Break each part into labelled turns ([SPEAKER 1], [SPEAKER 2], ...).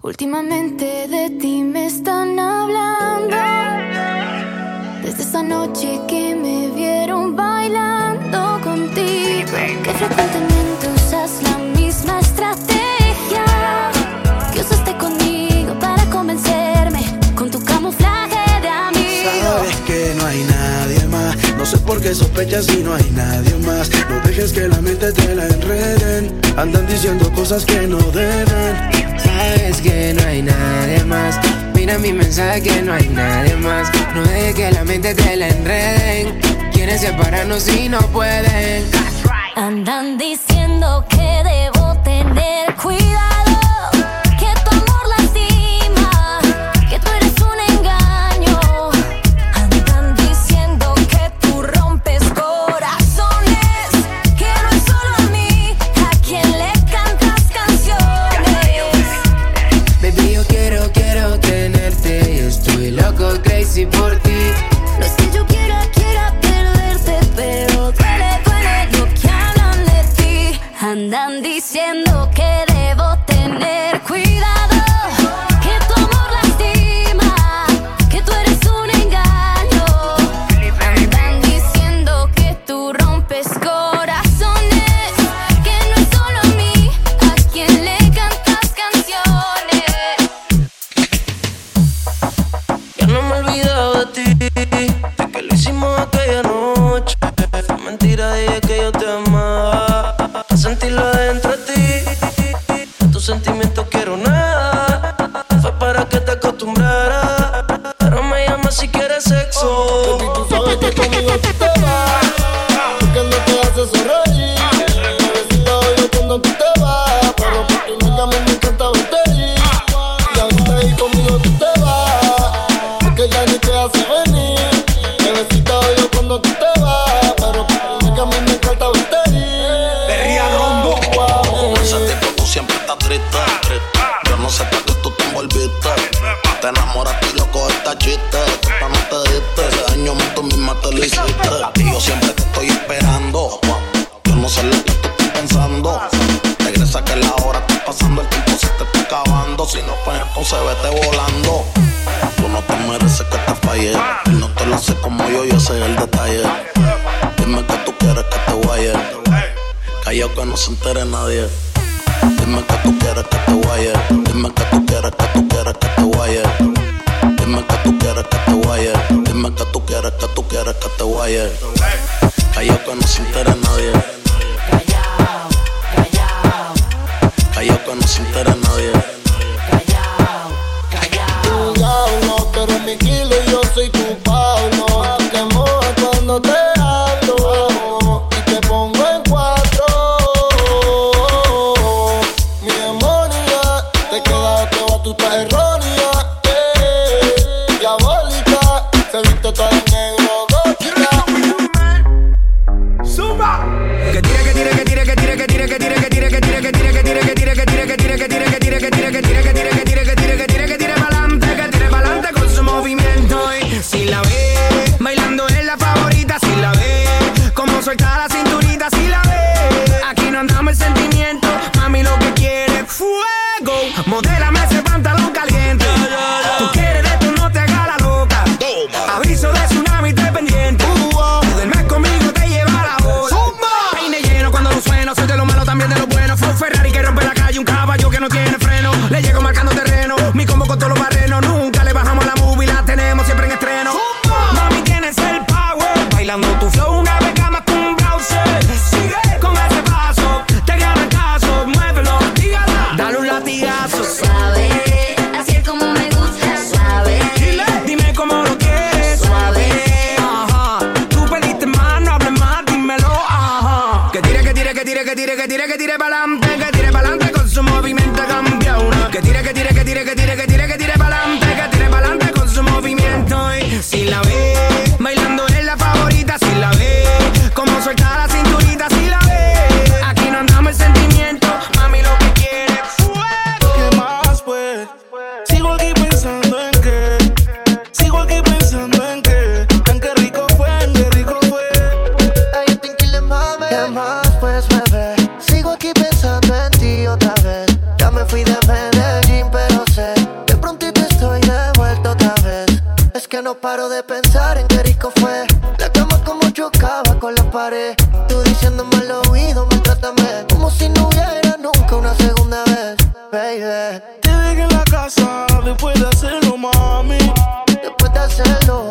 [SPEAKER 1] Últimamente de ti me están hablando. Desde esa noche que me vieron bailando contigo, que frecuentemente usas la misma estrategia que usaste conmigo para convencerme con tu camuflaje de amigo.
[SPEAKER 2] Sabes que no hay nadie más, no sé por qué sospechas si no hay nadie más. No dejes que la mente te la enreden, andan diciendo cosas que no deben
[SPEAKER 3] sabes que no hay nadie más. Mira mi mensaje que no hay nadie más. No dejes que la mente te la enreden. Quieren separarnos y no pueden.
[SPEAKER 1] Andan diciendo que debo tener cuidado.
[SPEAKER 3] yo
[SPEAKER 1] que no
[SPEAKER 4] se entere nadie. Dime que tú quieres que te guaye. Dime que tú quieres que tú quieres que te guaye. Tú quieres que te guaye. Dime que tú no se entere nadie. Callao, callao. Callao que no se entere nadie.
[SPEAKER 5] que tira, que que que tire, que tire, que tire
[SPEAKER 6] para adelante. baby.
[SPEAKER 2] Te en la casa después de hacerlo, mami.
[SPEAKER 6] Después de hacerlo.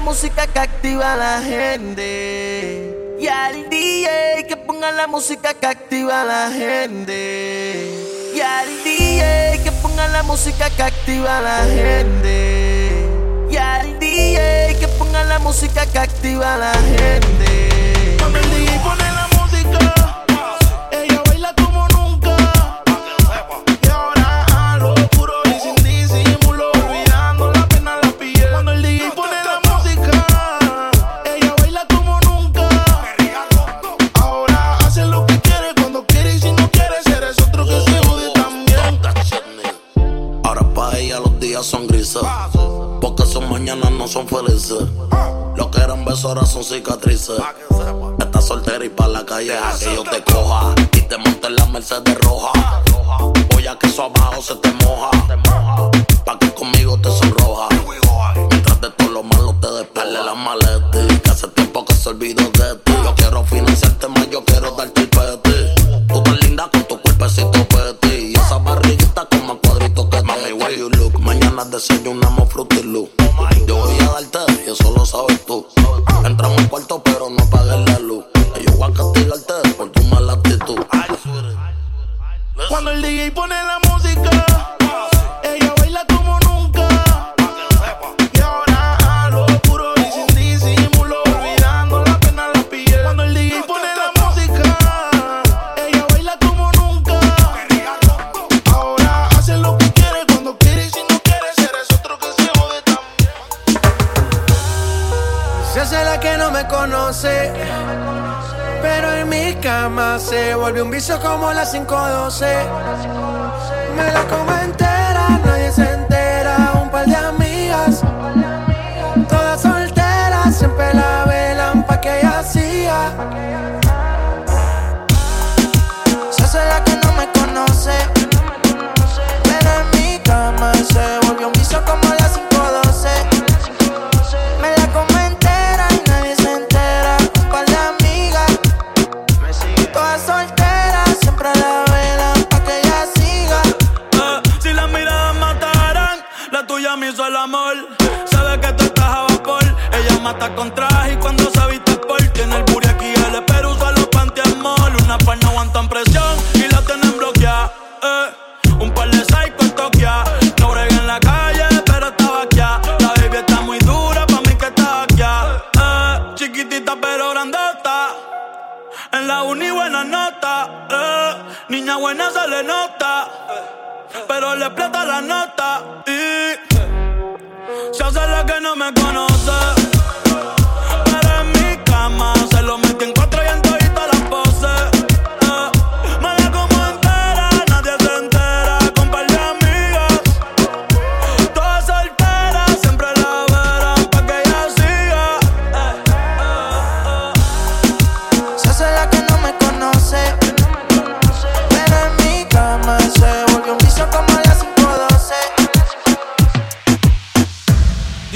[SPEAKER 7] la música que activa a la gente. Y al DJ que ponga la música que activa a la gente. Y al DJ que ponga la música que activa a la gente. Y al DJ que ponga la música que activa a la gente.
[SPEAKER 2] dice. Lo que
[SPEAKER 4] eran besos ahora son cicatrices. Estás soltera y pa' la calle a que yo te coja. Y te monte en la Mercedes roja. Voy a que eso abajo se te moja. Se
[SPEAKER 2] hace
[SPEAKER 8] la que no me conoce. Pero en mi cama se vuelve un vicio como las 512. Me la
[SPEAKER 9] comenté.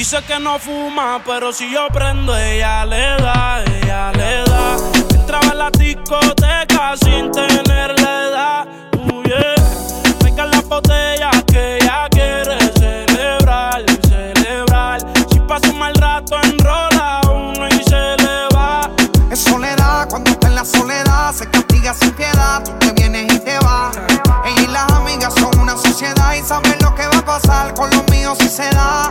[SPEAKER 10] Dice que no fuma, pero si yo prendo, ella le da, ella le da. Entraba en la discoteca sin tener la edad. Uh, yeah. la botella que ella quiere celebrar, celebrar. Si pasa un mal rato, enrola uno y se le va.
[SPEAKER 11] Es soledad, cuando está en la soledad, se castiga sin piedad. Tú te vienes y te vas. Ella y las amigas son una sociedad y saben lo que va a pasar con los míos si se da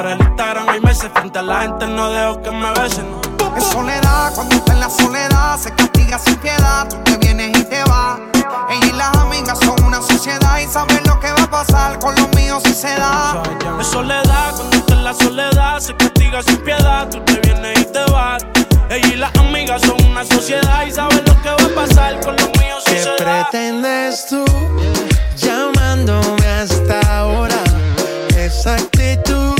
[SPEAKER 10] Por el Instagram hay meses. Frente a la gente no dejo que me besen.
[SPEAKER 11] Es soledad, cuando está en la soledad, se castiga sin piedad. Tú te vienes y te vas. Ella y las amigas son una sociedad y saben lo que va a pasar con los míos si se da.
[SPEAKER 10] Es soledad, cuando está en la soledad, se castiga sin piedad. Tú te vienes y te vas. Ella y las amigas son una sociedad y saben lo que va a pasar con los míos si se
[SPEAKER 8] da. ¿Qué pretendes tú llamándome hasta ahora? Esa actitud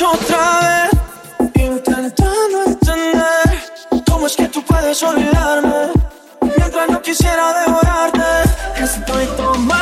[SPEAKER 7] otra vez, intentando entender cómo es que tú puedes olvidarme. Mientras no quisiera devorarte, estoy tomando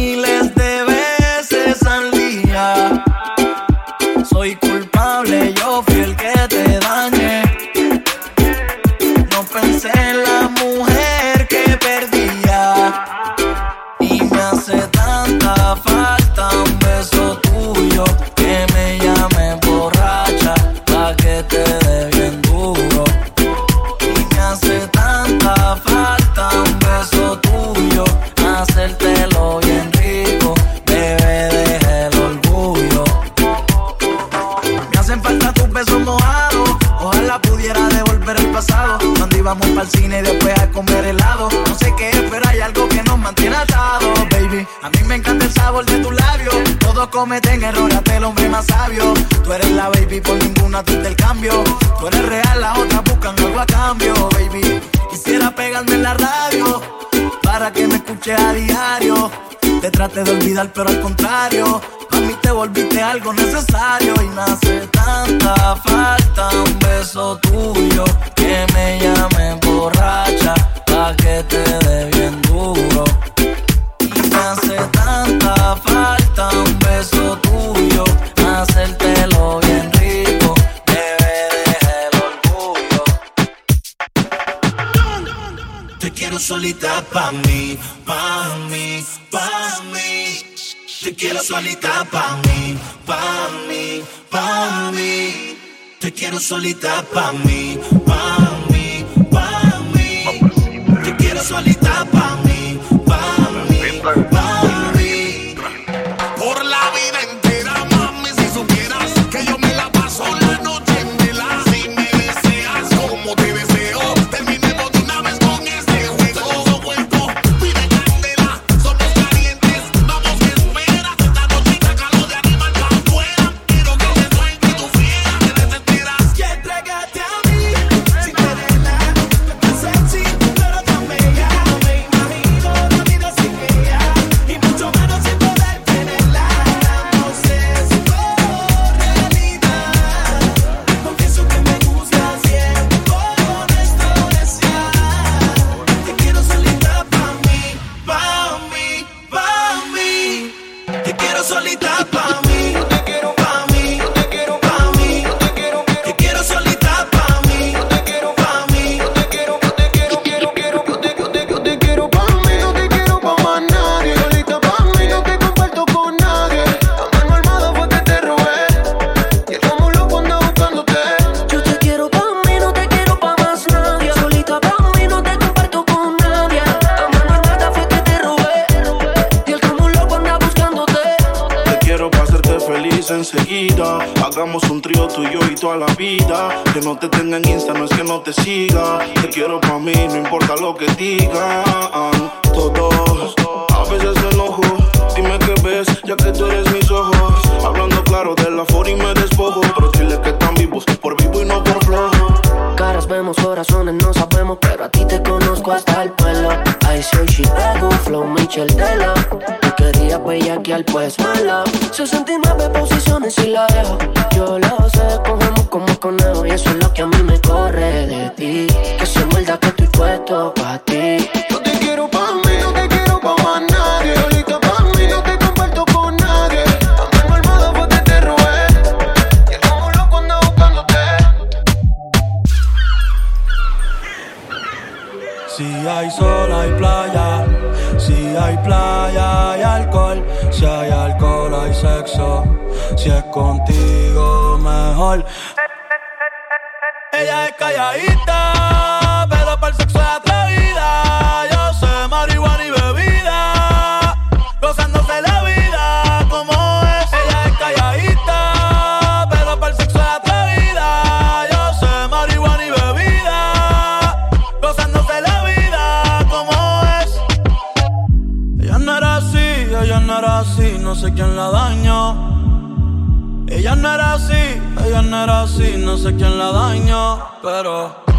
[SPEAKER 12] cometen errores hasta el hombre más sabio. Tú eres la baby, por ninguna tú el cambio. Tú eres real, las otras buscan algo a cambio, baby. Quisiera pegarme en la radio para que me escuche a diario. Te trate de olvidar, pero al contrario, a mí te volviste algo necesario y me hace tanta falta un beso tuyo que me llama solita pa' mí, pa' mí, pa' mí. Te quiero solita pa' mí, pa' mí, pa' mí. Te quiero solita pa' mí, pa' mí.
[SPEAKER 13] vemos, corazones no sabemos, pero a ti te conozco hasta el pelo. I soy Chicago, Flow Michel Dela. Tú querías al pues mala. 69 posiciones y la dejo. Yo lo sé, cogemos como conejo. Y eso es lo que a mí me corre de ti. Que se muerda que estoy puesto para ti.
[SPEAKER 9] Si es contigo, mejor. Ella es calladita sé quién la daña, pero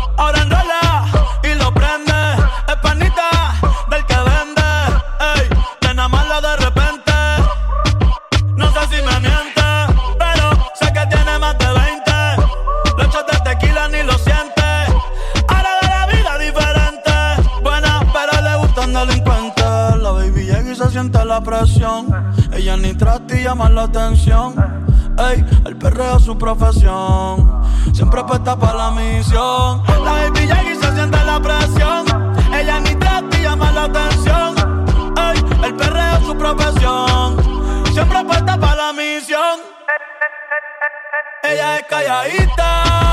[SPEAKER 9] Siempre apuesta para la misión. La baby y se siente la presión. Ella ni trata y llama la atención. Ey, el perreo es su profesión. Siempre apuesta para la misión. Ella es calladita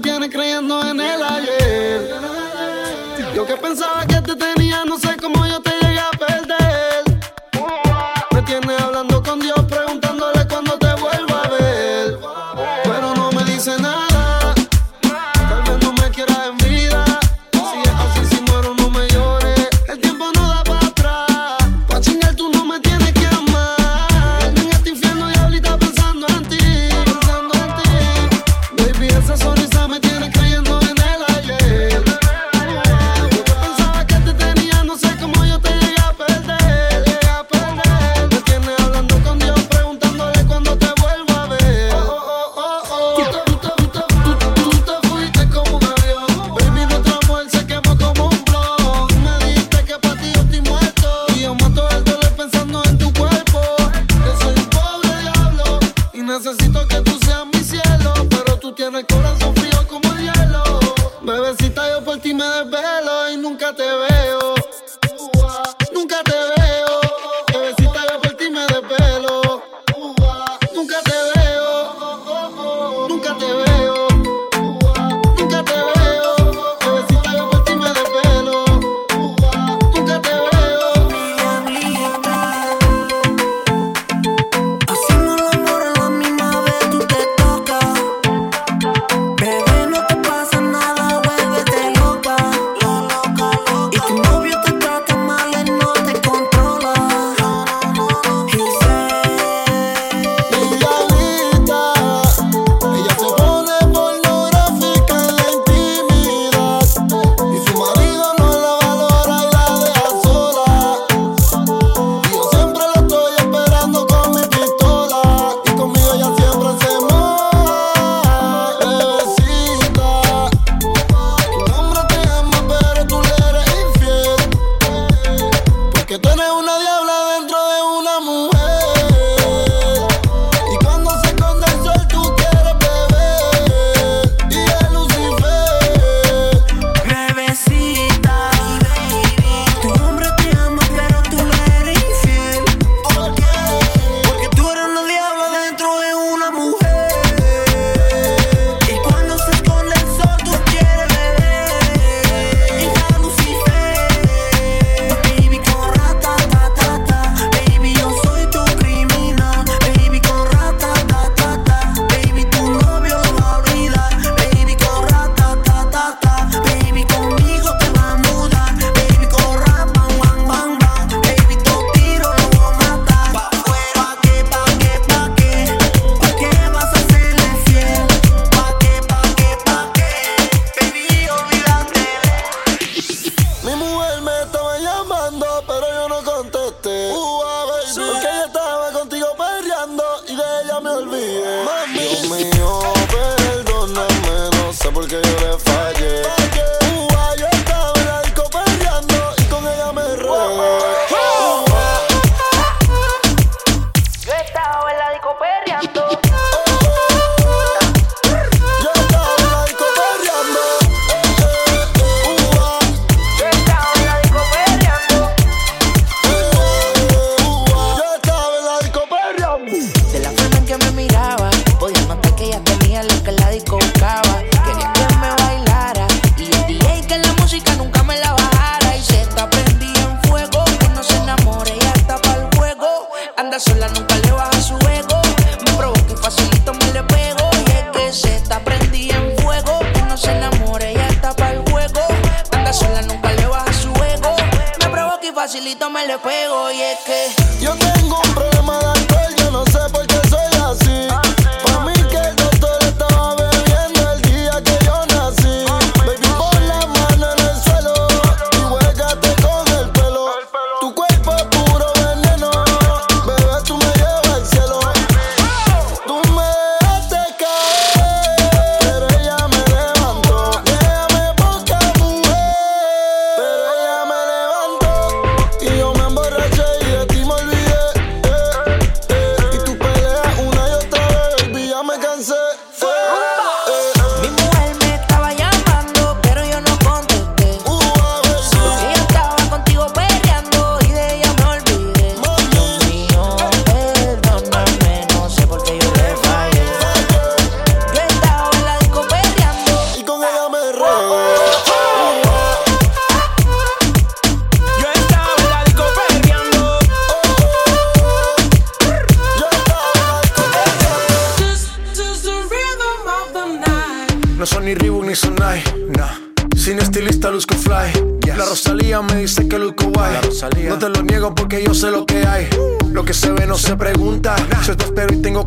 [SPEAKER 14] tienes creyendo en el ayer. Yo que pensaba que te tenía, no sé. Ooh, ah.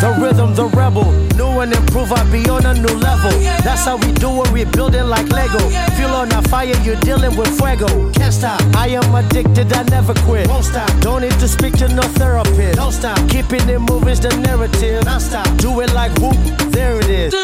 [SPEAKER 15] The rhythm, the rebel. New and improve, I be on a new level. That's how we do it, we build it like Lego. Feel on a fire, you're dealing with fuego. Can't stop, I am addicted, I never quit. Won't stop, don't need to speak to no therapist. Don't stop, keeping it moving's the narrative. Non stop, do it like whoop, there it is.